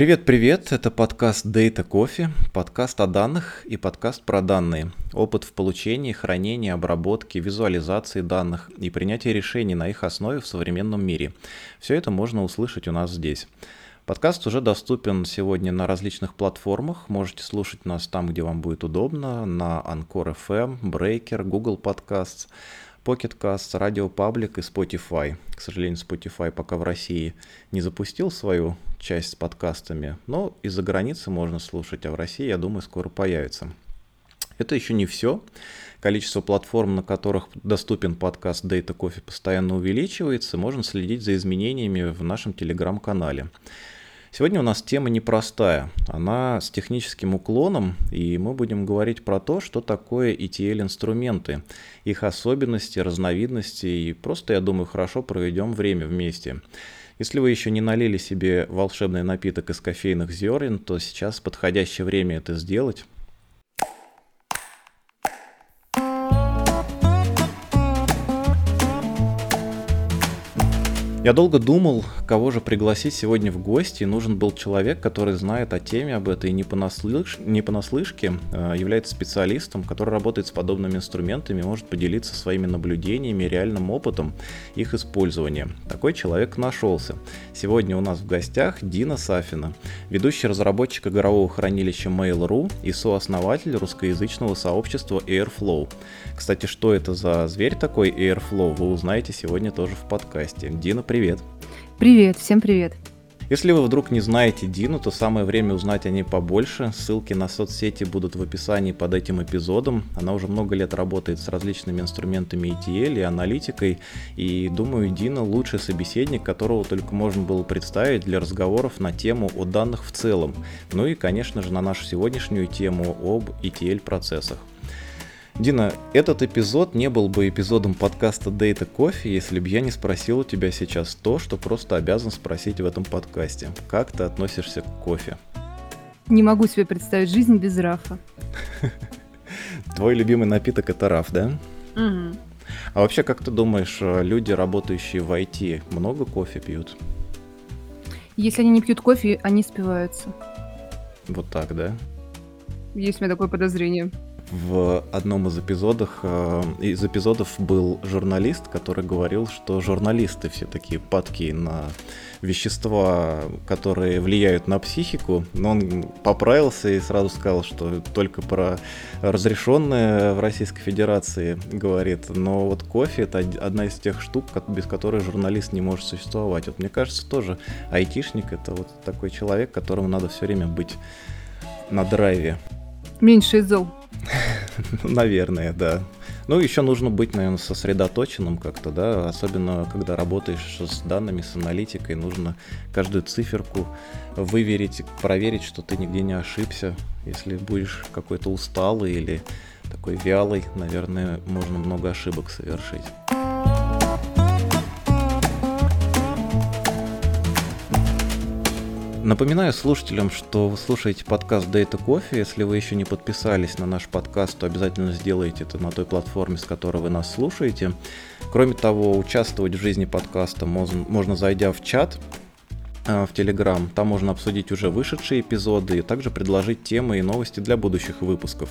Привет-привет, это подкаст Data Coffee, подкаст о данных и подкаст про данные. Опыт в получении, хранении, обработке, визуализации данных и принятии решений на их основе в современном мире. Все это можно услышать у нас здесь. Подкаст уже доступен сегодня на различных платформах. Можете слушать нас там, где вам будет удобно, на Anchor FM, Breaker, Google Podcasts, Pocket Casts, Radio Public и Spotify. К сожалению, Spotify пока в России не запустил свою часть с подкастами, но из-за границы можно слушать, а в России, я думаю, скоро появится. Это еще не все. Количество платформ, на которых доступен подкаст Data Coffee, постоянно увеличивается. Можно следить за изменениями в нашем телеграм-канале. Сегодня у нас тема непростая, она с техническим уклоном, и мы будем говорить про то, что такое ETL-инструменты, их особенности, разновидности, и просто, я думаю, хорошо проведем время вместе. Если вы еще не налили себе волшебный напиток из кофейных зерен, то сейчас подходящее время это сделать. Я долго думал, кого же пригласить сегодня в гости, нужен был человек, который знает о теме об этой не, понаслыш... не понаслышке, а является специалистом, который работает с подобными инструментами, может поделиться своими наблюдениями, реальным опытом их использования. Такой человек нашелся. Сегодня у нас в гостях Дина Сафина, ведущий разработчик игрового хранилища Mail.ru и сооснователь русскоязычного сообщества Airflow. Кстати, что это за зверь такой Airflow, вы узнаете сегодня тоже в подкасте. Дина, привет. Привет, всем привет. Если вы вдруг не знаете Дину, то самое время узнать о ней побольше. Ссылки на соцсети будут в описании под этим эпизодом. Она уже много лет работает с различными инструментами ETL и аналитикой. И думаю, Дина лучший собеседник, которого только можно было представить для разговоров на тему о данных в целом. Ну и, конечно же, на нашу сегодняшнюю тему об ETL-процессах. Дина, этот эпизод не был бы эпизодом подкаста Data Coffee, если бы я не спросил у тебя сейчас то, что просто обязан спросить в этом подкасте. Как ты относишься к кофе? Не могу себе представить жизнь без рафа. Твой любимый напиток это раф, да? Угу. А вообще, как ты думаешь, люди, работающие в IT, много кофе пьют? Если они не пьют кофе, они спиваются. Вот так, да? Есть у меня такое подозрение в одном из эпизодов, э, из эпизодов был журналист, который говорил, что журналисты все такие падкие на вещества, которые влияют на психику, но он поправился и сразу сказал, что только про разрешенное в Российской Федерации говорит, но вот кофе это одна из тех штук, без которой журналист не может существовать. Вот мне кажется тоже айтишник это вот такой человек, которому надо все время быть на драйве. Меньше зол. Наверное, да. Ну, еще нужно быть, наверное, сосредоточенным как-то, да, особенно когда работаешь с данными, с аналитикой, нужно каждую циферку выверить, проверить, что ты нигде не ошибся. Если будешь какой-то усталый или такой вялый, наверное, можно много ошибок совершить. Напоминаю слушателям, что вы слушаете подкаст Data Coffee. Если вы еще не подписались на наш подкаст, то обязательно сделайте это на той платформе, с которой вы нас слушаете. Кроме того, участвовать в жизни подкаста можно, можно зайдя в чат э, в Телеграм. Там можно обсудить уже вышедшие эпизоды и также предложить темы и новости для будущих выпусков.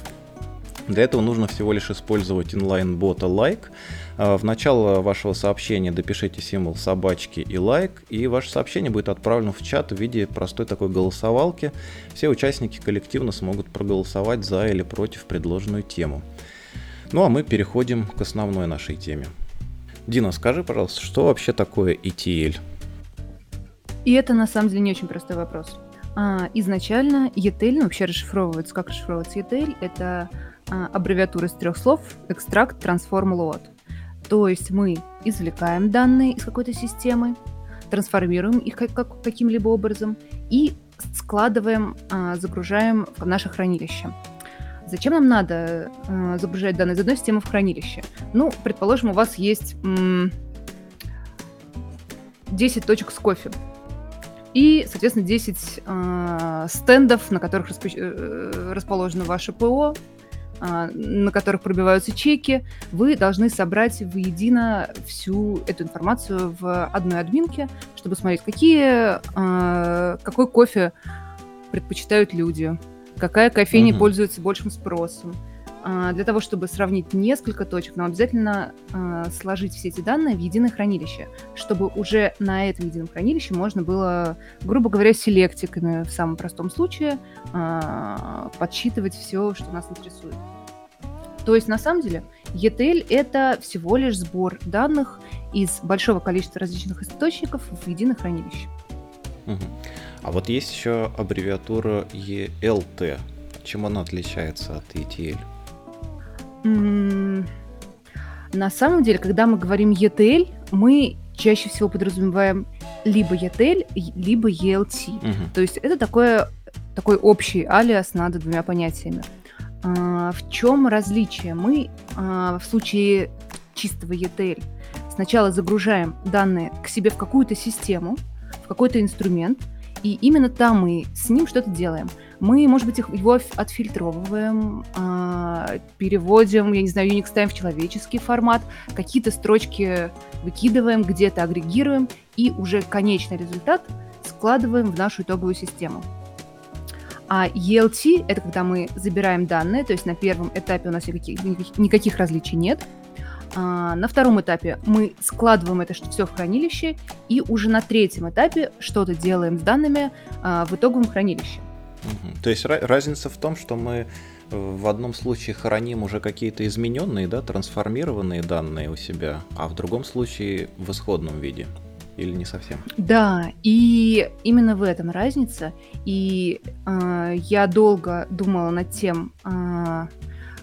Для этого нужно всего лишь использовать инлайн-бота like. А, в начало вашего сообщения допишите символ собачки и лайк, и ваше сообщение будет отправлено в чат в виде простой такой голосовалки. Все участники коллективно смогут проголосовать за или против предложенную тему. Ну а мы переходим к основной нашей теме. Дина, скажи, пожалуйста, что вообще такое ETL? И это на самом деле не очень простой вопрос. А, изначально ETL, ну, вообще расшифровывается, как расшифровывается ETL, это а, аббревиатура из трех слов Extract, Transform, Load. То есть мы извлекаем данные из какой-то системы, трансформируем их как, как, каким-либо образом и складываем, а, загружаем в наше хранилище. Зачем нам надо а, загружать данные из одной системы в хранилище? Ну, предположим, у вас есть м- 10 точек с кофе и, соответственно, 10 э, стендов, на которых распо- э, расположено ваше ПО, а, на которых пробиваются чеки, вы должны собрать воедино всю эту информацию в одной админке, чтобы смотреть, какие, а, какой кофе предпочитают люди, какая кофейня угу. пользуется большим спросом, а, для того, чтобы сравнить несколько точек, нам обязательно а, сложить все эти данные в единое хранилище, чтобы уже на этом едином хранилище можно было, грубо говоря, селектиками в самом простом случае а, подсчитывать все, что нас интересует. То есть, на самом деле, ETL — это всего лишь сбор данных из большого количества различных источников в единое хранилище. А вот есть еще аббревиатура ELT. Чем она отличается от ETL? На самом деле, когда мы говорим ETL, мы чаще всего подразумеваем либо ETL, либо ELT. Угу. То есть это такое, такой общий алиас над двумя понятиями. А, в чем различие? Мы а, в случае чистого ETL сначала загружаем данные к себе в какую-то систему, в какой-то инструмент, и именно там мы с ним что-то делаем. Мы, может быть, его отфильтровываем, а, переводим, я не знаю, Unix ставим в человеческий формат, какие-то строчки выкидываем, где-то агрегируем, и уже конечный результат складываем в нашу итоговую систему. А ELT — это когда мы забираем данные, то есть на первом этапе у нас никаких, никаких различий нет. А на втором этапе мы складываем это все в хранилище, и уже на третьем этапе что-то делаем с данными а, в итоговом хранилище. Угу. То есть разница в том, что мы в одном случае храним уже какие-то измененные, да, трансформированные данные у себя, а в другом случае в исходном виде. Или не совсем? Да, и именно в этом разница. И э, я долго думала над тем, э,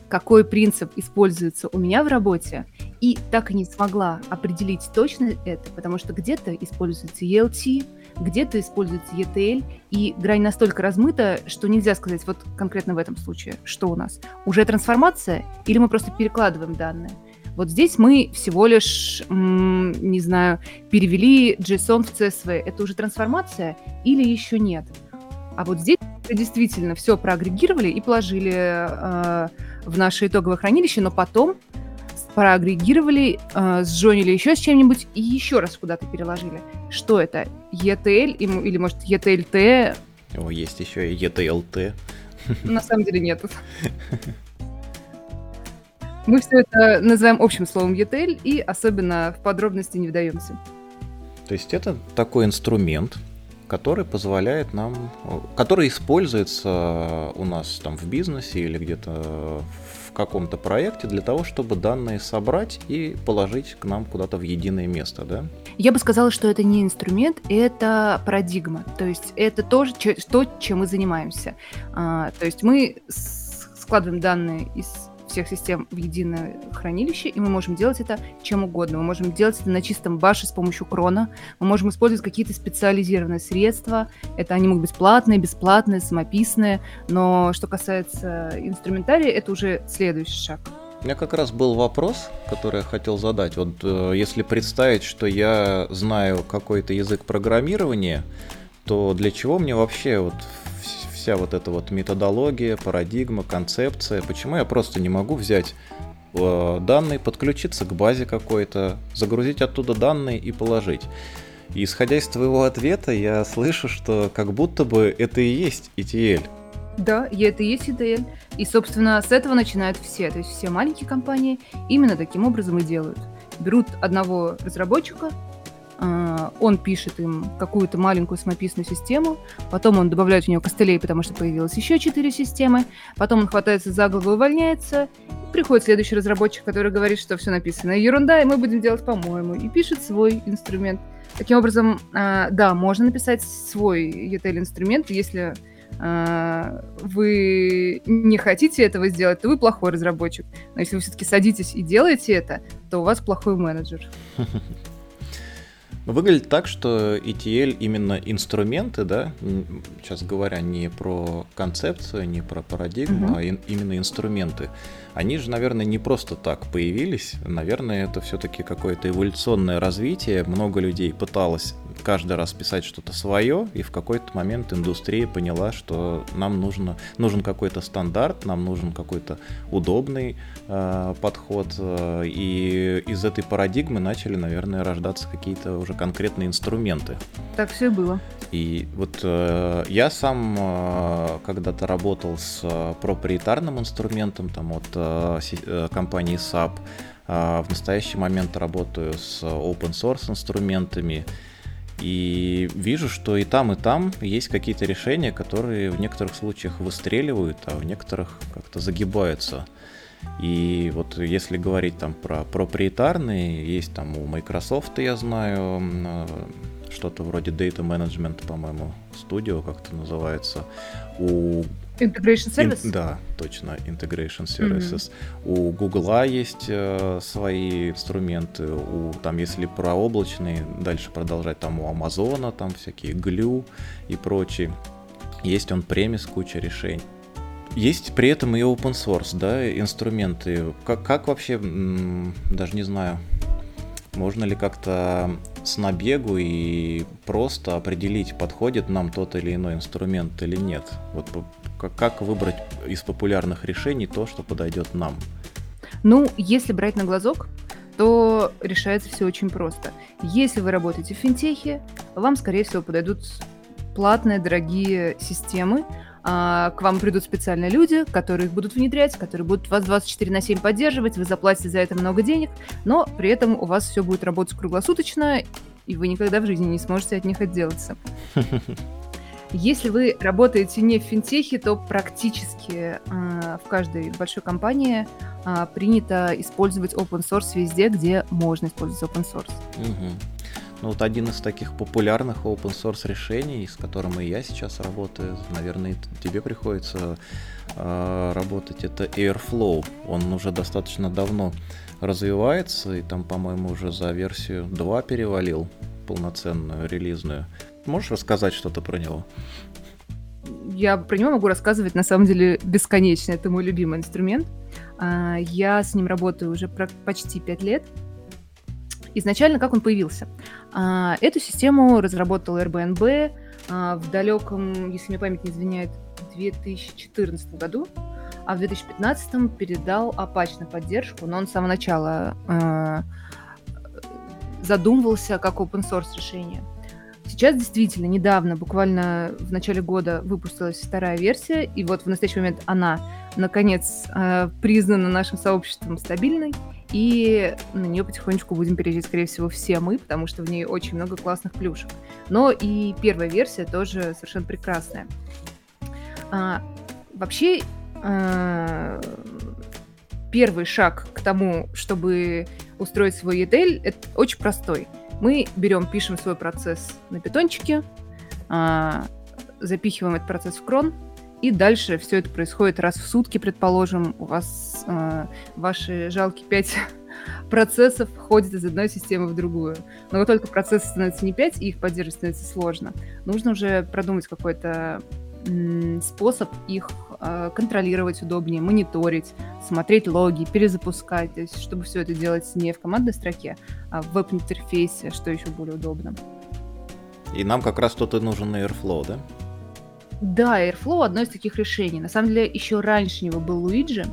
какой принцип используется у меня в работе, и так и не смогла определить точно это, потому что где-то используется ELT, где-то используется ETL, и грань настолько размыта, что нельзя сказать вот конкретно в этом случае, что у нас. Уже трансформация или мы просто перекладываем данные? Вот здесь мы всего лишь, не знаю, перевели JSON в CSV. Это уже трансформация или еще нет? А вот здесь действительно все проагрегировали и положили э, в наше итоговое хранилище, но потом проагрегировали, э, сжонили еще с чем-нибудь и еще раз куда-то переложили. Что это? ETL или, может, ETLT? О, есть еще и ETLT. На самом деле нет. Мы все это называем общим словом ETL и особенно в подробности не вдаемся. То есть это такой инструмент, который позволяет нам, который используется у нас там в бизнесе или где-то в каком-то проекте для того, чтобы данные собрать и положить к нам куда-то в единое место, да? Я бы сказала, что это не инструмент, это парадигма. То есть это тоже то, чем мы занимаемся. А, то есть мы складываем данные из всех систем в единое хранилище, и мы можем делать это чем угодно. Мы можем делать это на чистом баше с помощью крона, мы можем использовать какие-то специализированные средства, это они могут быть платные, бесплатные, самописные, но что касается инструментария, это уже следующий шаг. У меня как раз был вопрос, который я хотел задать. Вот э, если представить, что я знаю какой-то язык программирования, то для чего мне вообще вот вся вот эта вот методология, парадигма, концепция. Почему я просто не могу взять э, данные, подключиться к базе какой-то, загрузить оттуда данные и положить? И исходя из твоего ответа, я слышу, что как будто бы это и есть ETL. Да, и это и есть ETL. И, собственно, с этого начинают все. То есть все маленькие компании именно таким образом и делают. Берут одного разработчика, он пишет им какую-то маленькую самописную систему, потом он добавляет в нее костылей, потому что появилось еще четыре системы, потом он хватается за голову и увольняется, приходит следующий разработчик, который говорит, что все написано ерунда, и мы будем делать по-моему, и пишет свой инструмент. Таким образом, а, да, можно написать свой ETL-инструмент, если а, вы не хотите этого сделать, то вы плохой разработчик. Но если вы все-таки садитесь и делаете это, то у вас плохой менеджер. Выглядит так, что ETL именно инструменты, да, сейчас говоря не про концепцию, не про парадигму, угу. а in, именно инструменты. Они же, наверное, не просто так появились. Наверное, это все-таки какое-то эволюционное развитие. Много людей пыталось каждый раз писать что-то свое, и в какой-то момент индустрия поняла, что нам нужно, нужен какой-то стандарт, нам нужен какой-то удобный э, подход, э, и из этой парадигмы начали, наверное, рождаться какие-то уже конкретные инструменты. Так все и было. И вот э, я сам э, когда-то работал с э, проприетарным инструментом там от э, э компании SAP, э, в настоящий момент работаю с open source инструментами, и вижу, что и там, и там есть какие-то решения, которые в некоторых случаях выстреливают, а в некоторых как-то загибаются. И вот если говорить там про проприетарные, есть там у Microsoft, я знаю, э, что-то вроде Data Management, по-моему, Studio как-то называется. У Integration Service? In, да, точно, Integration Services. Mm-hmm. У Google есть э, свои инструменты. У, там, если про облачные, дальше продолжать, там у Амазона, там всякие Glue и прочие. Есть он премис, куча решений. Есть при этом и open source, да, инструменты. Как, как вообще, даже не знаю, можно ли как-то с набегу и просто определить, подходит нам тот или иной инструмент или нет? Вот как выбрать из популярных решений то, что подойдет нам? Ну, если брать на глазок, то решается все очень просто. Если вы работаете в финтехе, вам, скорее всего, подойдут платные, дорогие системы, а, к вам придут специальные люди, которые их будут внедрять, которые будут вас 24 на 7 поддерживать, вы заплатите за это много денег, но при этом у вас все будет работать круглосуточно, и вы никогда в жизни не сможете от них отделаться. Если вы работаете не в финтехе, то практически э, в каждой большой компании э, принято использовать open source везде, где можно использовать open source. Угу. Ну вот один из таких популярных open source решений, с которым и я сейчас работаю, наверное, тебе приходится э, работать, это Airflow. Он уже достаточно давно развивается, и там, по-моему, уже за версию 2 перевалил полноценную, релизную. Можешь рассказать что-то про него? Я про него могу рассказывать, на самом деле, бесконечно. Это мой любимый инструмент. А, я с ним работаю уже почти пять лет. Изначально как он появился? А, эту систему разработал Airbnb а, в далеком, если мне память не изменяет, 2014 году, а в 2015 передал Apache на поддержку, но он с самого начала задумывался как open source решение. Сейчас действительно недавно, буквально в начале года, выпустилась вторая версия, и вот в настоящий момент она, наконец, э, признана нашим сообществом стабильной, и на нее потихонечку будем переезжать, скорее всего, все мы, потому что в ней очень много классных плюшек. Но и первая версия тоже совершенно прекрасная. А, вообще, а, первый шаг к тому, чтобы устроить свой ETL, это очень простой – мы берем, пишем свой процесс на питончике, а, запихиваем этот процесс в крон, и дальше все это происходит раз в сутки, предположим, у вас э, ваши жалкие 5 процессов ходят из одной системы в другую. Но вот только процессы становятся не 5, и их поддерживать становится сложно. Нужно уже продумать какой-то способ их контролировать удобнее, мониторить, смотреть логи, перезапускать, то есть чтобы все это делать не в командной строке, а в веб-интерфейсе, что еще более удобно. И нам как раз тут и нужен Airflow, да? Да, Airflow одно из таких решений. На самом деле, еще раньше него был Luigi,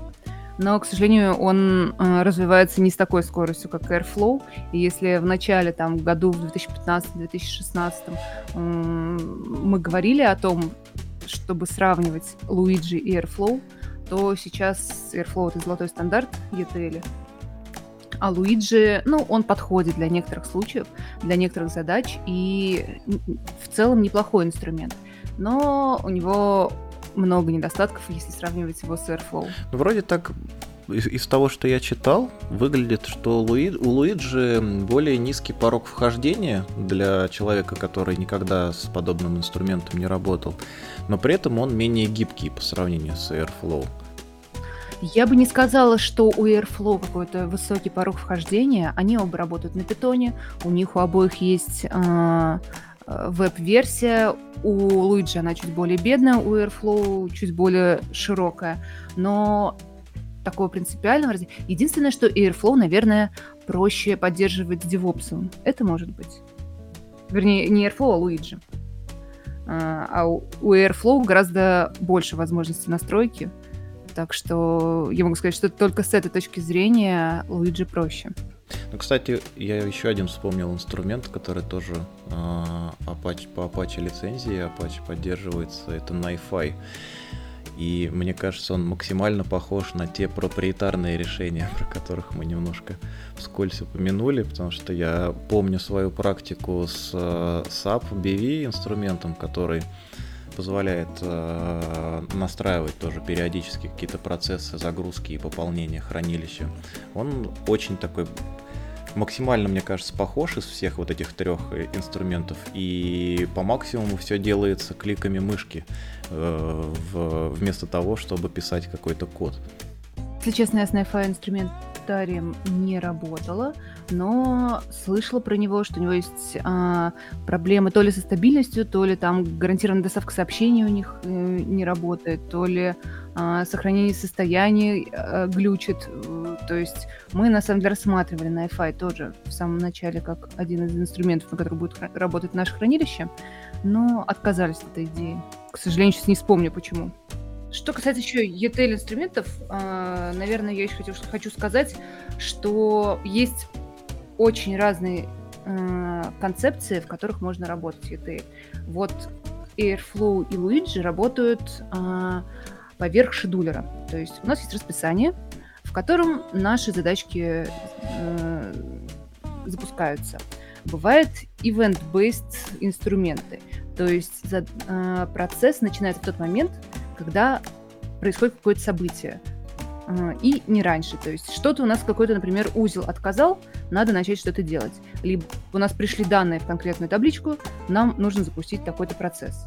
но, к сожалению, он э, развивается не с такой скоростью, как Airflow. И если в начале, там, году, в 2015-2016 э, мы говорили о том, чтобы сравнивать Luigi и Airflow, то сейчас Airflow — это золотой стандарт ETL. А Luigi, ну, он подходит для некоторых случаев, для некоторых задач, и в целом неплохой инструмент. Но у него много недостатков, если сравнивать его с Airflow. Ну, вроде так из, из того, что я читал, выглядит, что Луи, у Луиджи более низкий порог вхождения для человека, который никогда с подобным инструментом не работал, но при этом он менее гибкий по сравнению с Airflow. Я бы не сказала, что у Airflow какой-то высокий порог вхождения. Они оба работают на питоне, у них у обоих есть э, веб-версия. У Луиджи она чуть более бедная, у Airflow чуть более широкая. Но такого принципиального развития. Единственное, что Airflow, наверное, проще поддерживать с DevOps. Это может быть. вернее, не Airflow, а Luigi. А, а у Airflow гораздо больше возможностей настройки, так что я могу сказать, что только с этой точки зрения Luigi проще. Ну, кстати, я еще один вспомнил инструмент, который тоже э, Apache, по Apache лицензии Apache поддерживается, это NiFi. И мне кажется, он максимально похож на те проприетарные решения, про которых мы немножко вскользь упомянули, потому что я помню свою практику с э, SAP BV инструментом, который позволяет э, настраивать тоже периодически какие-то процессы загрузки и пополнения хранилища. Он очень такой максимально, мне кажется, похож из всех вот этих трех э, инструментов. И по максимуму все делается кликами мышки э, вместо того, чтобы писать какой-то код. Если честно, я с NiFi инструментарием не работала, но слышала про него, что у него есть а, проблемы то ли со стабильностью, то ли там гарантированная доставка сообщений у них э, не работает, то ли а, сохранение состояния а, глючит. То есть мы на самом деле рассматривали на тоже в самом начале как один из инструментов, на который будет работать наше хранилище, но отказались от этой идеи. К сожалению, сейчас не вспомню почему. Что касается еще ETL инструментов, а, наверное, я еще хочу, хочу сказать, что есть очень разные концепции, в которых можно работать ETL. Вот Airflow и Luigi работают поверх шедулера. То есть у нас есть расписание, в котором наши задачки э, запускаются. Бывает event-based инструменты. То есть процесс начинается в тот момент, когда происходит какое-то событие. Э, и не раньше. То есть что-то у нас какой-то, например, узел отказал, надо начать что-то делать. Либо у нас пришли данные в конкретную табличку, нам нужно запустить такой-то процесс.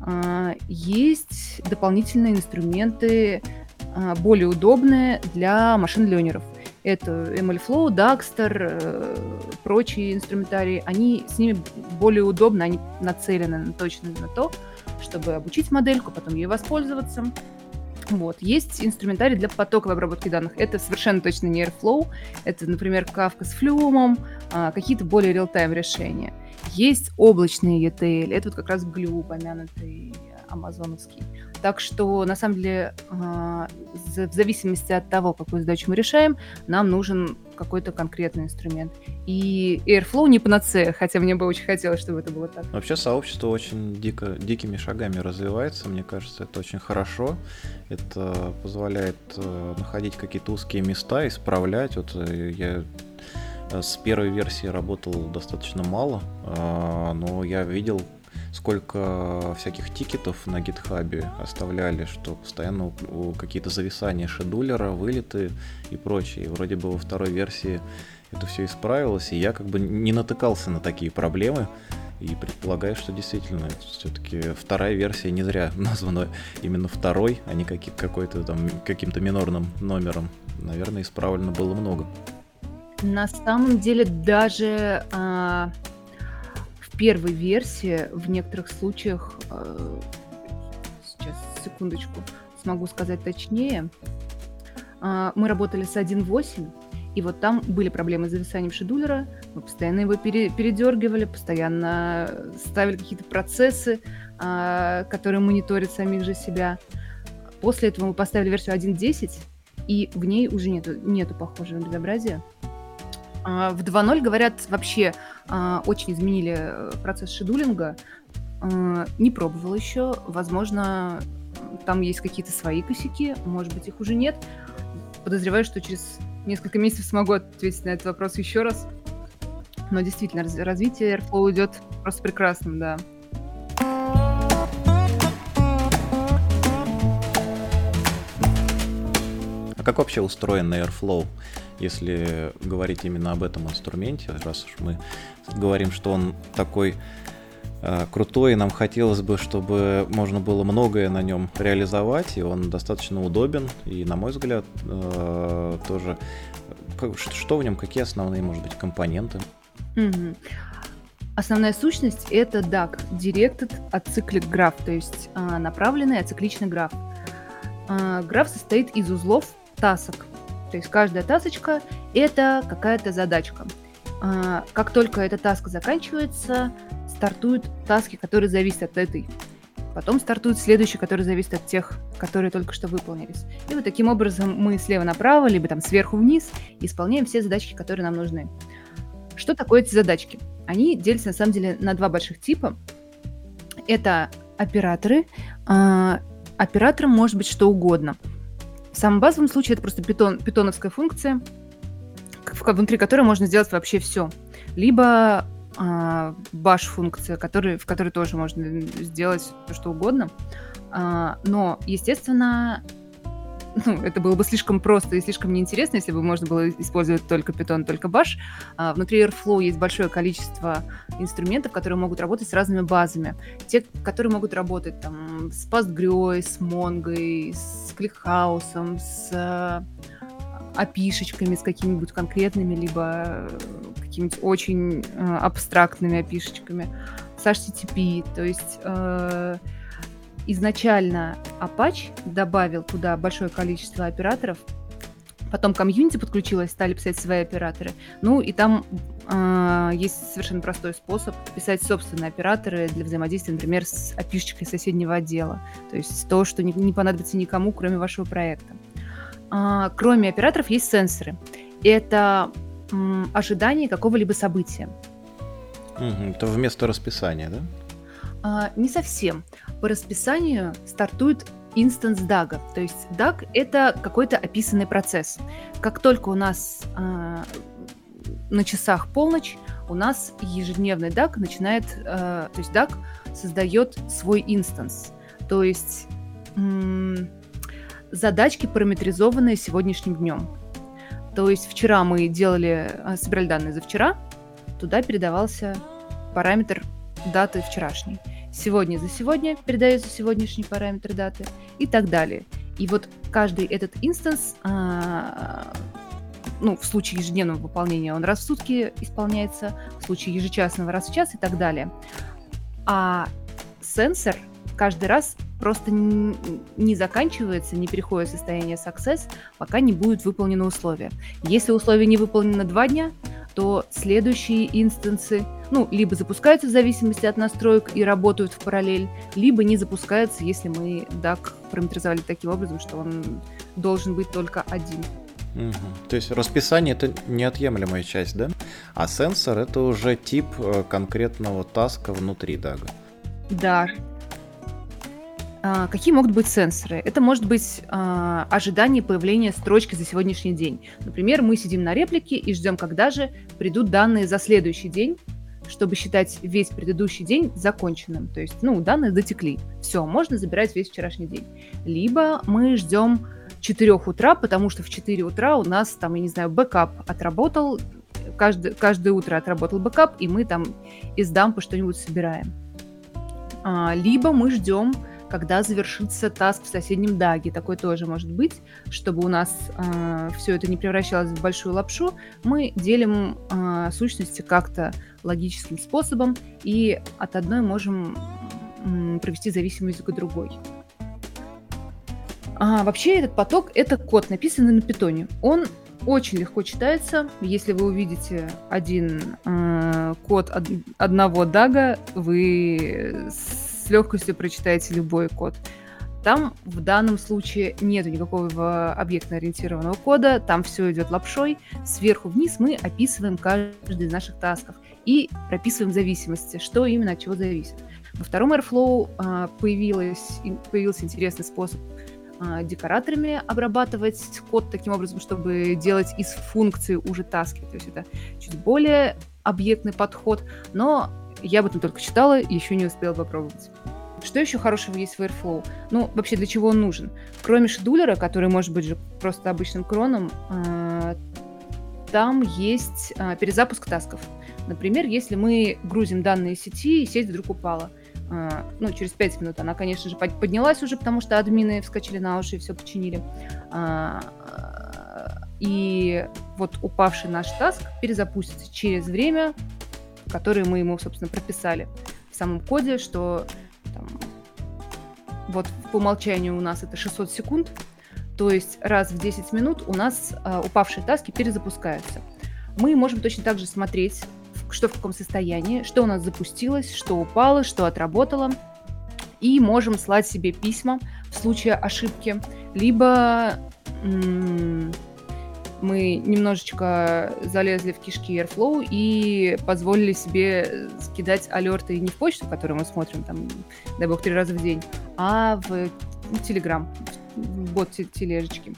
А, есть дополнительные инструменты, а, более удобные для машин-ленеров. Это MLflow, Dagster, э, прочие инструментарии. Они с ними более удобны, они нацелены точно на то, чтобы обучить модельку, потом ей воспользоваться. Вот. Есть инструментарий для потоковой обработки данных. Это совершенно точно не Airflow. Это, например, Kafka с Flume, а, какие-то более реал-тайм решения. Есть облачные ETL, это вот как раз Glue, упомянутый амазоновский. Так что, на самом деле, а, в зависимости от того, какую задачу мы решаем, нам нужен какой-то конкретный инструмент. И Airflow не панацея, хотя мне бы очень хотелось, чтобы это было так. Вообще сообщество очень дико, дикими шагами развивается, мне кажется, это очень хорошо. Это позволяет э, находить какие-то узкие места, исправлять. Вот э, я Э, с первой версии работал достаточно мало, а, но я видел, сколько всяких тикетов на гитхабе оставляли, что постоянно какие-то зависания шедулера, вылеты и прочее. И вроде бы во второй версии это все исправилось, и я как бы не натыкался на такие проблемы. И предполагаю, что действительно все-таки вторая версия не зря названа именно второй, а не какой-то там каким-то минорным номером. Наверное, исправлено было много. На самом деле даже а, первой версии в некоторых случаях, а, сейчас секундочку, смогу сказать точнее, а, мы работали с 1.8, и вот там были проблемы с зависанием шедулера, мы постоянно его пере, передергивали, постоянно ставили какие-то процессы, а, которые мониторят самих же себя. После этого мы поставили версию 1.10, и в ней уже нету, нету похожего безобразия. А, в 2.0, говорят, вообще а, очень изменили э, процесс шедулинга. А, не пробовал еще. Возможно, там есть какие-то свои косяки, может быть, их уже нет. Подозреваю, что через несколько месяцев смогу ответить на этот вопрос еще раз. Но действительно, развитие Airflow идет просто прекрасным, да. А как вообще устроен Airflow? Если говорить именно об этом инструменте, раз уж мы говорим, что он такой э, крутой, и нам хотелось бы, чтобы можно было многое на нем реализовать, и он достаточно удобен, и, на мой взгляд, э, тоже что в нем, какие основные, может быть, компоненты? Основная сущность это DAG, Directed Acyclic Graph, то есть а, направленный ацикличный граф. А, граф состоит из узлов тасок, то есть каждая тасочка – это какая-то задачка. а, как только эта таска заканчивается, стартуют таски, которые зависят от этой. Потом стартуют следующие, которые зависят от тех, которые только что выполнились. И вот таким образом мы слева направо, либо там сверху вниз исполняем все задачки, которые нам нужны. Что такое эти задачки? Они делятся на самом деле на два больших типа. Это операторы. А, оператором может быть что угодно. В самом базовом случае это просто питон, питоновская функция, внутри которой можно сделать вообще все. Либо а, баш-функция, в которой тоже можно сделать что угодно. А, но, естественно, ну, это было бы слишком просто и слишком неинтересно, если бы можно было использовать только Python, только Bash. А, внутри Airflow есть большое количество инструментов, которые могут работать с разными базами. Те, которые могут работать там, с PostgreSQL, с Mongo, с ClickHouse, с опишечками, с какими-нибудь конкретными, либо какими-нибудь очень э, абстрактными опишечками, с HTTP. То есть э, изначально Apache добавил туда большое количество операторов, потом комьюнити подключилась, стали писать свои операторы. Ну и там э, есть совершенно простой способ писать собственные операторы для взаимодействия, например, с опишечкой соседнего отдела. То есть то, что не, не понадобится никому, кроме вашего проекта. А, кроме операторов есть сенсоры. Это м, ожидание какого-либо события. Угу, это вместо расписания, да? А, не совсем. По расписанию стартует инстанс DAG. То есть DAG — это какой-то описанный процесс. Как только у нас а, на часах полночь, у нас ежедневный DAG начинает... А, то есть DAG создает свой инстанс. То есть... Задачки, параметризованные сегодняшним днем. То есть вчера мы делали, а, собирали данные за вчера, туда передавался параметр даты вчерашней. Сегодня за сегодня передается сегодняшний параметр даты и так далее. И вот каждый этот инстанс, а, ну, в случае ежедневного выполнения он раз в сутки исполняется, в случае ежечасного раз в час и так далее. А сенсор каждый раз просто не заканчивается, не переходит в состояние success, пока не будет выполнено условие. Если условие не выполнено два дня, то следующие инстансы, ну, либо запускаются в зависимости от настроек и работают в параллель, либо не запускаются, если мы DAC параметризовали таким образом, что он должен быть только один. Угу. То есть расписание это неотъемлемая часть, да? А сенсор это уже тип э, конкретного таска внутри DAG. Да, какие могут быть сенсоры? Это может быть а, ожидание появления строчки за сегодняшний день. Например, мы сидим на реплике и ждем, когда же придут данные за следующий день, чтобы считать весь предыдущий день законченным. То есть, ну, данные дотекли. Все, можно забирать весь вчерашний день. Либо мы ждем 4 утра, потому что в 4 утра у нас там, я не знаю, бэкап отработал, каждый, каждое утро отработал бэкап, и мы там из дампа что-нибудь собираем. А, либо мы ждем когда завершится task в соседнем даге. Такой тоже может быть, чтобы у нас э, все это не превращалось в большую лапшу. Мы делим э, сущности как-то логическим способом и от одной можем э, провести зависимость к другой. А, вообще этот поток — это код, написанный на питоне. Он очень легко читается. Если вы увидите один э, код од- одного дага, вы с легкостью прочитаете любой код. Там в данном случае нет никакого объектно-ориентированного кода, там все идет лапшой. Сверху вниз мы описываем каждый из наших тасков и прописываем зависимости, что именно от чего зависит. Во втором Airflow а, появилась, появился интересный способ а, декораторами обрабатывать код таким образом, чтобы делать из функции уже таски. То есть это чуть более объектный подход, но я об этом только читала еще не успела попробовать. Что еще хорошего есть в Airflow? Ну, вообще, для чего он нужен? Кроме шедулера, который может быть же просто обычным кроном, э, там есть э, перезапуск тасков. Например, если мы грузим данные сети, и сеть вдруг упала. Э, ну, через 5 минут она, конечно же, поднялась уже, потому что админы вскочили на уши и все починили. И вот упавший наш таск перезапустится через время, которые мы ему, собственно, прописали в самом коде, что там, вот по умолчанию у нас это 600 секунд, то есть раз в 10 минут у нас э, упавшие таски перезапускаются. мы можем точно так же смотреть, что в каком состоянии, что у нас запустилось, что упало, что отработало, и можем слать себе письма в случае ошибки, либо мы немножечко залезли в кишки Airflow и позволили себе скидать алерты не в почту, которую мы смотрим, там, дай бог, три раза в день, а в Telegram, в бот тележечки.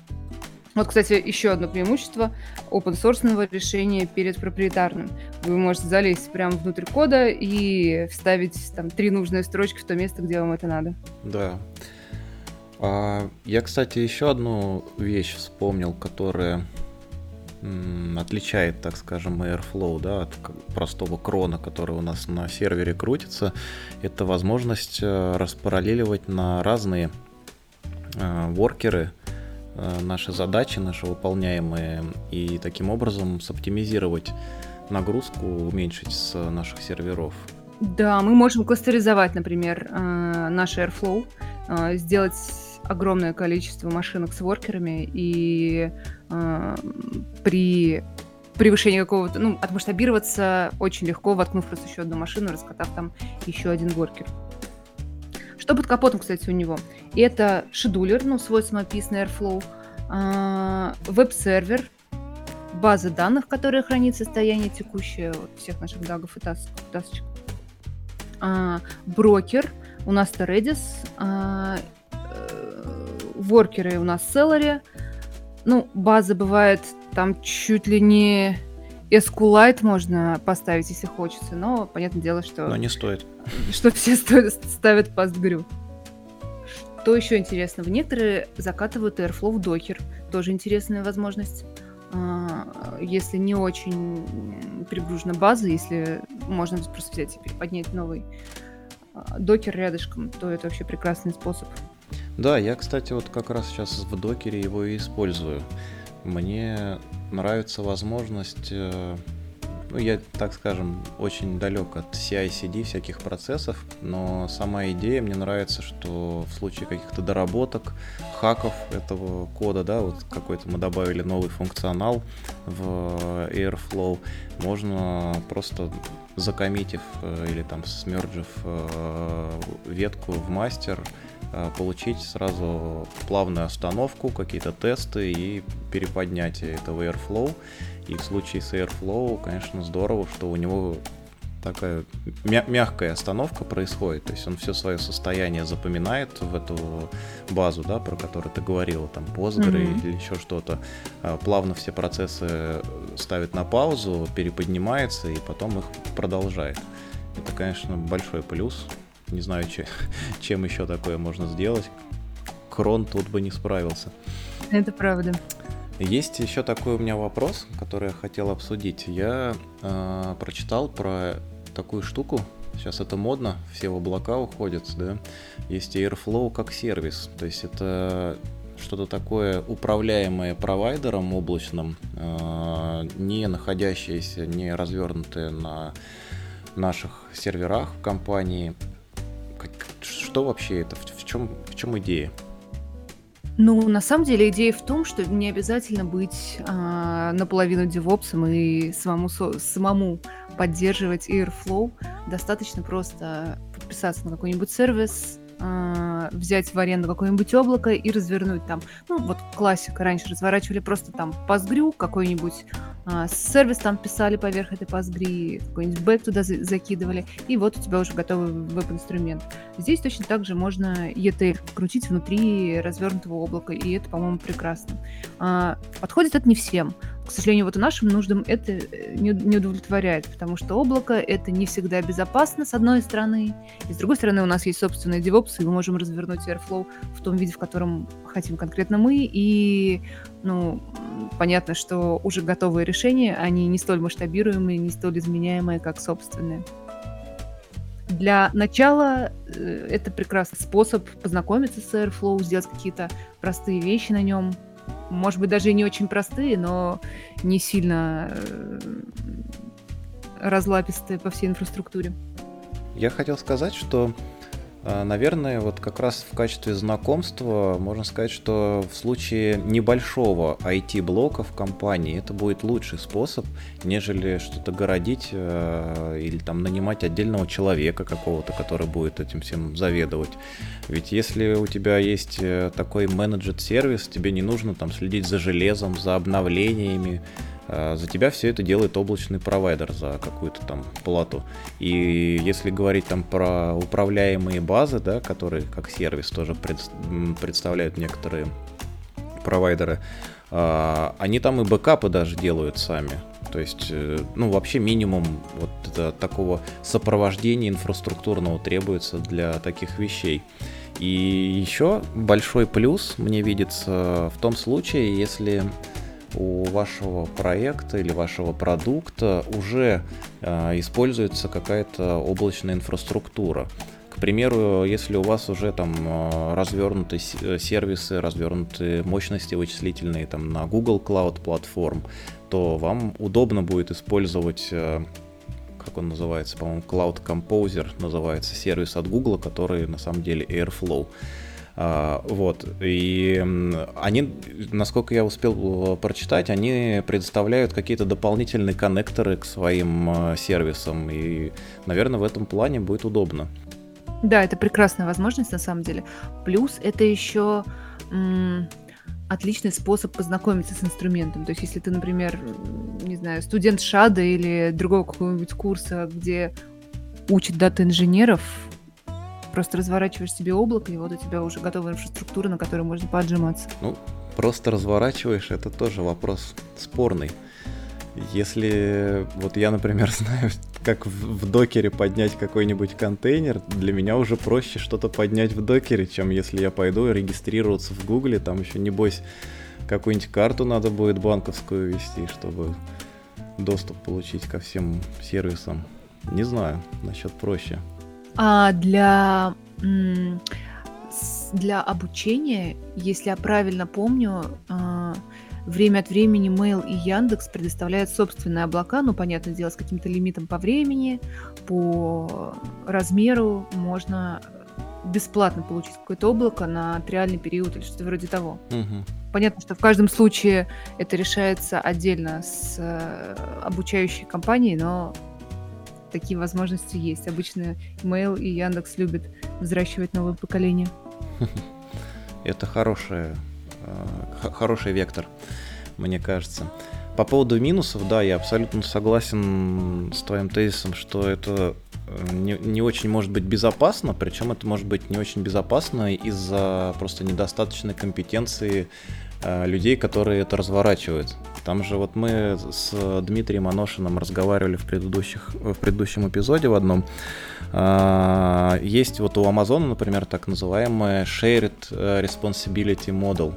Вот, кстати, еще одно преимущество open source решения перед проприетарным. Вы можете залезть прямо внутрь кода и вставить там три нужные строчки в то место, где вам это надо. Да. А, я, кстати, еще одну вещь вспомнил, которая отличает, так скажем, Airflow да, от простого крона, который у нас на сервере крутится, это возможность э, распараллеливать на разные э, воркеры э, наши задачи, наши выполняемые, и таким образом соптимизировать нагрузку, уменьшить с наших серверов. Да, мы можем кластеризовать, например, наш Airflow, сделать огромное количество машинок с воркерами, и э, при превышении какого-то, ну, отмасштабироваться очень легко, воткнув просто еще одну машину, раскатав там еще один воркер. Что под капотом, кстати, у него? Это шедулер, ну, свой самописный Airflow, э, веб-сервер, база данных, которая хранит состояние текущее вот, всех наших дагов и тас, тасочек, э, брокер, у нас то Redis, э, воркеры у нас Celery. Ну, база бывает там чуть ли не SQLite можно поставить, если хочется, но понятное дело, что... Но не стоит. Что все ставят PostgRu. Что еще интересного? Некоторые закатывают Airflow в докер. Тоже интересная возможность. А, если не очень пригружена база, если можно просто взять и поднять новый а, докер рядышком, то это вообще прекрасный способ. Да, я, кстати, вот как раз сейчас в докере его и использую. Мне нравится возможность, э, ну, я, так скажем, очень далек от CI-CD всяких процессов, но сама идея мне нравится, что в случае каких-то доработок, хаков этого кода, да, вот какой-то мы добавили новый функционал в Airflow, можно просто закоммитив э, или там смерджив э, ветку в мастер, получить сразу плавную остановку, какие-то тесты и переподнятие этого Airflow. И в случае с Airflow, конечно, здорово, что у него такая мя- мягкая остановка происходит, то есть он все свое состояние запоминает в эту базу, да, про которую ты говорила, там Postgre mm-hmm. или еще что-то, а, плавно все процессы ставит на паузу, переподнимается и потом их продолжает. Это, конечно, большой плюс. Не знаю, че, чем еще такое можно сделать. Крон тут бы не справился. Это правда. Есть еще такой у меня вопрос, который я хотел обсудить. Я э, прочитал про такую штуку. Сейчас это модно, все в облака уходят, да. Есть Airflow как сервис. То есть это что-то такое управляемое провайдером облачным, э, не находящееся, не развернутое на наших серверах в компании, что вообще это? В, в, чем, в чем идея? Ну, на самом деле идея в том, что не обязательно быть а, наполовину девопсом и самому, самому поддерживать Airflow. Достаточно просто подписаться на какой-нибудь сервис, а, взять в аренду какое-нибудь облако и развернуть там. Ну, вот классика. Раньше разворачивали просто там Postgre, какой-нибудь а, сервис там писали поверх этой Postgre, какой-нибудь бэк туда за- закидывали, и вот у тебя уже готовый веб-инструмент. Здесь точно так же можно ETL крутить внутри развернутого облака, и это, по-моему, прекрасно. А, подходит это не всем. К сожалению, вот и нашим нуждам это э, не, не удовлетворяет, потому что облако — это не всегда безопасно, с одной стороны, и с другой стороны у нас есть собственный DevOps, и мы можем развернуть Airflow в том виде, в котором хотим конкретно мы, и, ну, понятно, что уже готовые решения, они не столь масштабируемые, не столь изменяемые, как собственные. Для начала э, это прекрасный способ познакомиться с Airflow, сделать какие-то простые вещи на нем, может быть, даже не очень простые, но не сильно э, разлапистые по всей инфраструктуре. Я хотел сказать, что наверное, вот как раз в качестве знакомства можно сказать, что в случае небольшого IT-блока в компании это будет лучший способ, нежели что-то городить э, или там нанимать отдельного человека какого-то, который будет этим всем заведовать. Ведь если у тебя есть э, такой менеджер-сервис, тебе не нужно там следить за железом, за обновлениями, а, за тебя все это делает облачный провайдер за какую-то там плату. И если говорить там про управляемые базы, да, которые как сервис тоже пред, представляют некоторые провайдеры, а, они там и бэкапы даже делают сами. То есть, э, ну, вообще минимум вот такого сопровождения инфраструктурного требуется для таких вещей. И еще большой плюс мне видится в том случае, если у вашего проекта или вашего продукта уже э, используется какая-то облачная инфраструктура. К примеру, если у вас уже там а, развернуты э, сервисы, развернуты мощности вычислительные там на Google Cloud платформ, то вам удобно будет использовать э, как он называется, по-моему, Cloud Composer называется сервис от Google, который на самом деле Airflow. А, вот. И они, насколько я успел э, прочитать, они предоставляют какие-то дополнительные коннекторы к своим э, сервисам. И, наверное, в этом плане будет удобно. Да, это прекрасная возможность на самом деле. Плюс это еще отличный способ познакомиться с инструментом. То есть, если ты, например, не знаю, студент ШАДа или другого какого-нибудь курса, где учат дата-инженеров, Просто разворачиваешь себе облако, и вот у тебя уже готовая инфраструктура, на которой можно поотжиматься. Ну, просто разворачиваешь, это тоже вопрос спорный. Если вот я, например, знаю, как в, в докере поднять какой-нибудь контейнер, для меня уже проще что-то поднять в докере, чем если я пойду регистрироваться в Гугле, там еще небось какую-нибудь карту надо будет банковскую вести, чтобы доступ получить ко всем сервисам. Не знаю, насчет проще. А для, для обучения, если я правильно помню, а, время от времени Mail и Яндекс предоставляют собственные облака, ну, понятное дело, с каким-то лимитом по времени, по размеру можно бесплатно получить какое-то облако на триальный период или что-то вроде того. Угу. Понятно, что в каждом случае это решается отдельно с э, обучающей компанией, но такие возможности есть. Обычно Mail и Яндекс любят взращивать новое поколение. Это хороший, э, хороший вектор, мне кажется. По поводу минусов, да, я абсолютно согласен с твоим тезисом, что это э, не, не очень может быть безопасно, причем это может быть не очень безопасно из-за просто недостаточной компетенции людей, которые это разворачивают. Там же вот мы с Дмитрием Аношиным разговаривали в, предыдущих, в предыдущем эпизоде в одном. А, есть вот у Amazon, например, так называемый Shared Responsibility Model.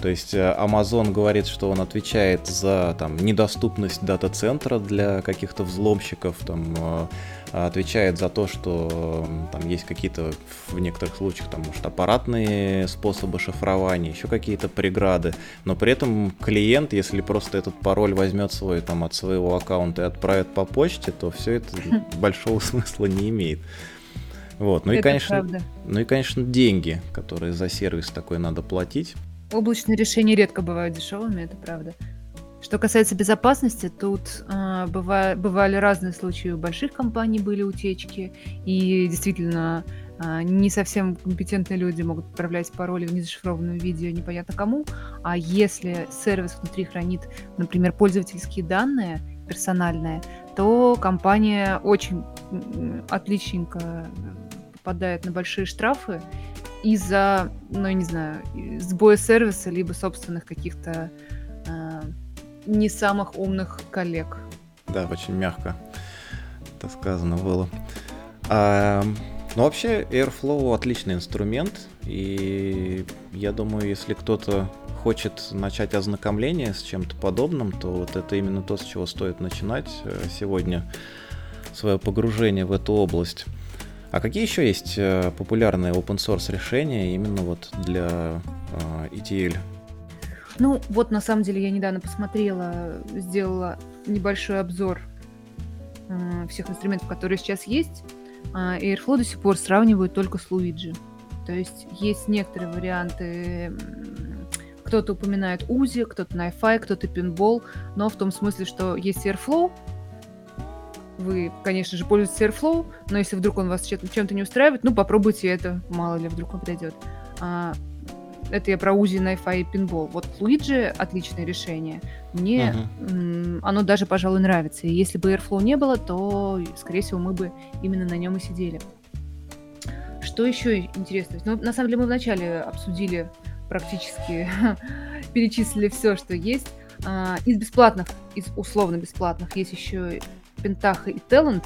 То есть э, Amazon говорит, что он отвечает за там, недоступность дата-центра для каких-то взломщиков, там, э, отвечает за то, что там есть какие-то в некоторых случаях там, может, аппаратные способы шифрования, еще какие-то преграды, но при этом клиент, если просто этот пароль возьмет свой там от своего аккаунта и отправит по почте, то все это большого смысла не имеет. Вот. Ну это и, конечно, правда. ну и, конечно, деньги, которые за сервис такой надо платить. Облачные решения редко бывают дешевыми, это правда. Что касается безопасности, тут э, быва, бывали разные случаи. У больших компаний были утечки, и действительно э, не совсем компетентные люди могут отправлять пароли в незашифрованном виде непонятно кому. А если сервис внутри хранит, например, пользовательские данные персональные, то компания очень отличненько попадает на большие штрафы из-за, ну, не знаю, сбоя сервиса, либо собственных каких-то э, не самых умных коллег. Да, очень мягко это сказано было. А, ну, вообще, Airflow отличный инструмент, и я думаю, если кто-то хочет начать ознакомление с чем-то подобным, то вот это именно то, с чего стоит начинать э, сегодня свое погружение в эту область. А какие еще есть э, популярные open source решения именно вот для э, ETL? Ну, вот на самом деле я недавно посмотрела, сделала небольшой обзор э, всех инструментов, которые сейчас есть. а, Airflow до сих пор сравнивают только с Luigi. То есть есть некоторые варианты, кто-то упоминает УЗИ, кто-то Найфай, кто-то пинбол, но в том смысле, что есть Airflow, вы, конечно же, пользуетесь Airflow, но если вдруг он вас чем-то не устраивает, ну, попробуйте это, мало ли, вдруг он подойдет. А, это я про УЗИ, Найфай и пинбол. Вот Luigi отличное решение. Мне uh-huh. оно даже, пожалуй, нравится. И если бы Airflow не было, то, скорее всего, мы бы именно на нем и сидели. Что еще интересно? Ну, на самом деле, мы вначале обсудили практически, перечислили все, что есть. А, из бесплатных, из условно бесплатных, есть еще Пентаха и Talent,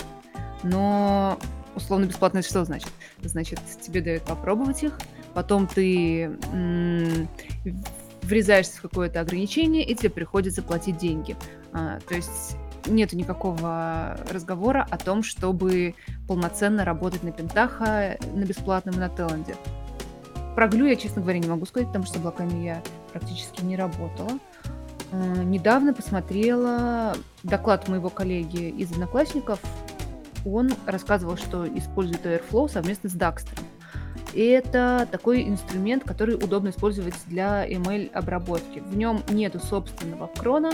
но условно бесплатно это что значит? Значит, тебе дают попробовать их, потом ты м- врезаешься в какое-то ограничение, и тебе приходится платить деньги. А, то есть нет никакого разговора о том, чтобы полноценно работать на Пентаха на бесплатном и на Теланде. Про Глю я, честно говоря, не могу сказать, потому что облаками я практически не работала. А, недавно посмотрела доклад моего коллеги из Одноклассников. Он рассказывал, что использует Airflow совместно с Dagster. И это такой инструмент, который удобно использовать для ML-обработки. В нем нету собственного крона,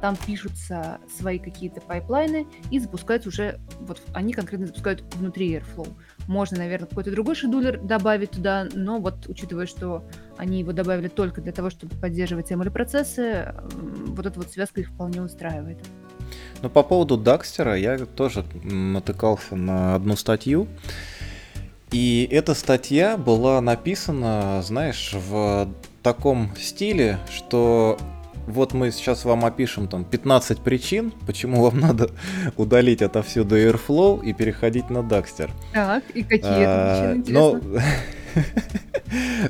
там пишутся свои какие-то пайплайны и запускаются уже, вот они конкретно запускают внутри Airflow. Можно, наверное, какой-то другой scheduler добавить туда, но вот учитывая, что они его добавили только для того, чтобы поддерживать ML-процессы, вот эта вот связка их вполне устраивает. Ну, по поводу Dagster а я тоже натыкался на одну статью, и эта статья была написана, знаешь, в таком стиле, что вот мы сейчас вам опишем там 15 причин, почему вам надо удалить отовсюду Airflow и переходить на Dagster. Так, и какие а, это причины, интересно?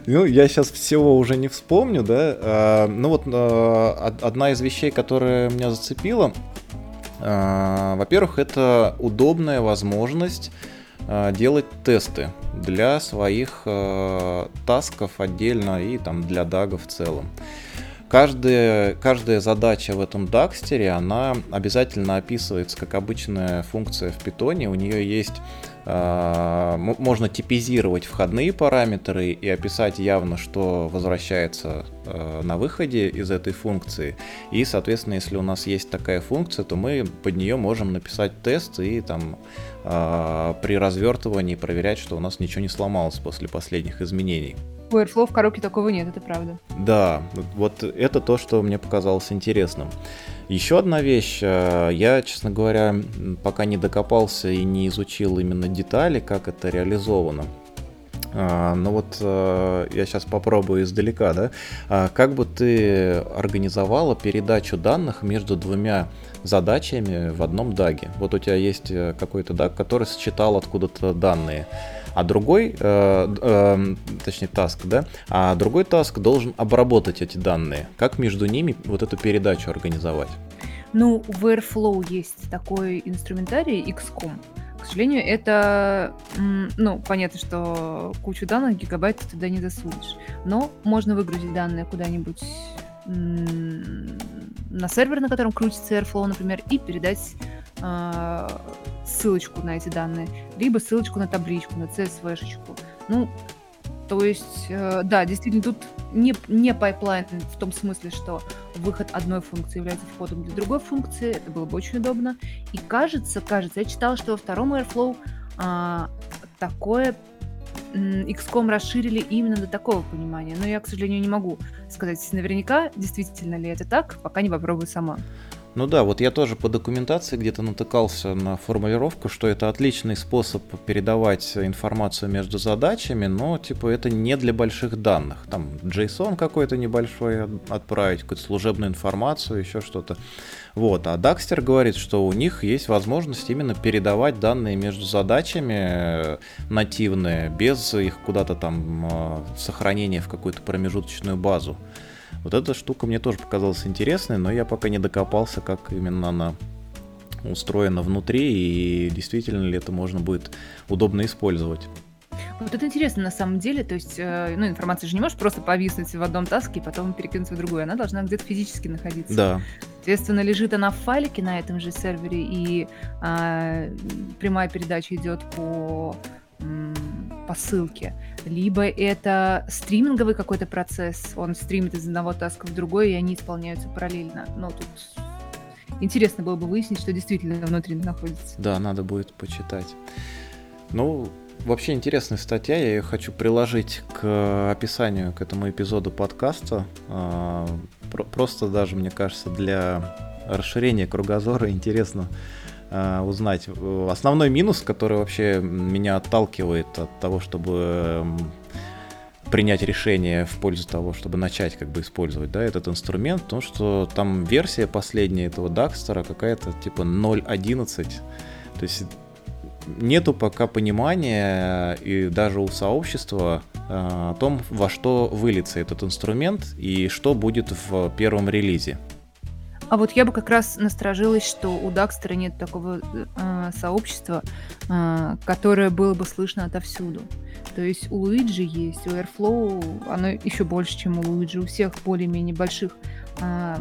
Ну, я сейчас всего уже не вспомню, да. А, ну вот а, одна из вещей, которая меня зацепила, а, во-первых, это удобная возможность а, делать тесты для своих а, тасков отдельно и там для дага в целом. Каждая, каждая задача в этом дакстере, она обязательно описывается как обычная функция в питоне. У нее есть э, можно типизировать входные параметры и описать явно, что возвращается э, на выходе из этой функции. И, соответственно, если у нас есть такая функция, то мы под нее можем написать тест и там при развертывании проверять, что у нас ничего не сломалось после последних изменений. У Airflow в коробке такого нет, это правда. Да, вот это то, что мне показалось интересным. Еще одна вещь, э, я, честно говоря, пока не докопался и не изучил именно детали, как это реализовано. А, ну вот я сейчас попробую издалека, да? А как бы ты организовала передачу данных между двумя задачами в одном даге? Вот у тебя есть э, какой-то даг, который считал откуда-то данные а другой, э, э, точнее, таск, да, а другой таск должен обработать эти данные. Как между ними вот эту передачу организовать? Ну, в Airflow есть такой инструментарий XCOM. К сожалению, это, ну, понятно, что кучу данных гигабайт ты туда не засунешь. Но можно выгрузить данные куда-нибудь на сервер, на котором крутится Airflow, например, и передать э, ссылочку на эти данные, либо ссылочку на табличку, на CSV-шечку. Ну, то есть, э, да, действительно, тут не, не pipeline в том смысле, что выход одной функции является входом для другой функции, это было бы очень удобно. И кажется, кажется, я читала, что во втором Airflow а, такое XCOM расширили именно до такого понимания. Но я, к сожалению, не могу сказать наверняка, действительно ли это так, пока не попробую сама. Ну да, вот я тоже по документации где-то натыкался на формулировку, что это отличный способ передавать информацию между задачами, но типа это не для больших данных. Там JSON какой-то небольшой отправить, какую-то служебную информацию, еще что-то. Вот, а Дакстер говорит, что у них есть возможность именно передавать данные между задачами э, нативные, без их куда-то там э, сохранения в какую-то промежуточную базу. Вот эта штука мне тоже показалась интересной, но я пока не докопался, как именно она устроена внутри и действительно ли это можно будет удобно использовать. Вот это интересно на самом деле, то есть, э, ну, информация же не может просто повиснуть в одном таске и потом перекинуться в другую, она должна где-то физически находиться. Да. Соответственно, лежит она в файлике на этом же сервере, и а, прямая передача идет по, по ссылке. Либо это стриминговый какой-то процесс, он стримит из одного таска в другой, и они исполняются параллельно. Но тут интересно было бы выяснить, что действительно внутри находится. Да, надо будет почитать. Ну, вообще интересная статья, я ее хочу приложить к описанию к этому эпизоду подкаста. А, просто даже, мне кажется, для расширения кругозора интересно а, узнать. Основной минус, который вообще меня отталкивает от того, чтобы принять решение в пользу того, чтобы начать как бы использовать да, этот инструмент, потому что там версия последняя этого Дакстера какая-то типа 0.11. То есть нету пока понимания и даже у сообщества э, о том, во что выльется этот инструмент и что будет в первом релизе. А вот я бы как раз насторожилась, что у Дакстера нет такого э, сообщества, э, которое было бы слышно отовсюду. То есть у Луиджи есть, у Airflow оно еще больше, чем у Луиджи, у всех более-менее больших э,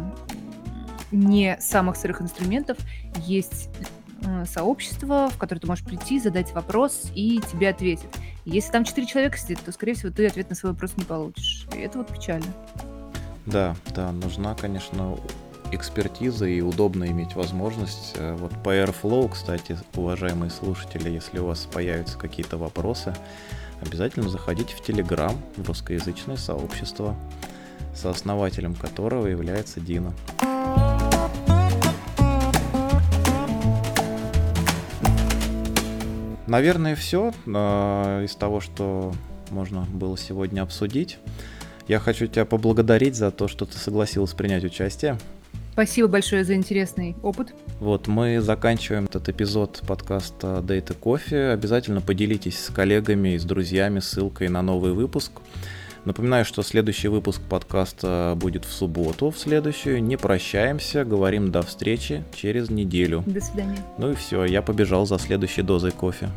не самых сырых инструментов есть Э, сообщество, в которое ты можешь прийти, задать вопрос, и тебе ответят. Если там четыре человека сидит, то, скорее всего, ты ответ на свой вопрос не получишь. И это вот печально. Да, да, нужна, конечно, экспертиза и удобно иметь возможность. Э, вот по Airflow, кстати, уважаемые слушатели, если у вас появятся какие-то вопросы, обязательно заходите в Telegram, в русскоязычное сообщество, сооснователем которого является Дина. Наверное, все э, из того, что можно было сегодня обсудить. Я хочу тебя поблагодарить за то, что ты согласилась принять участие. Спасибо большое за интересный опыт. Вот, мы заканчиваем этот эпизод подкаста Data Coffee. Обязательно поделитесь с коллегами и с друзьями ссылкой на новый выпуск. Напоминаю, что следующий выпуск подкаста будет в субботу, в следующую. Не прощаемся, говорим до встречи через неделю. До свидания. Ну и все, я побежал за следующей дозой кофе.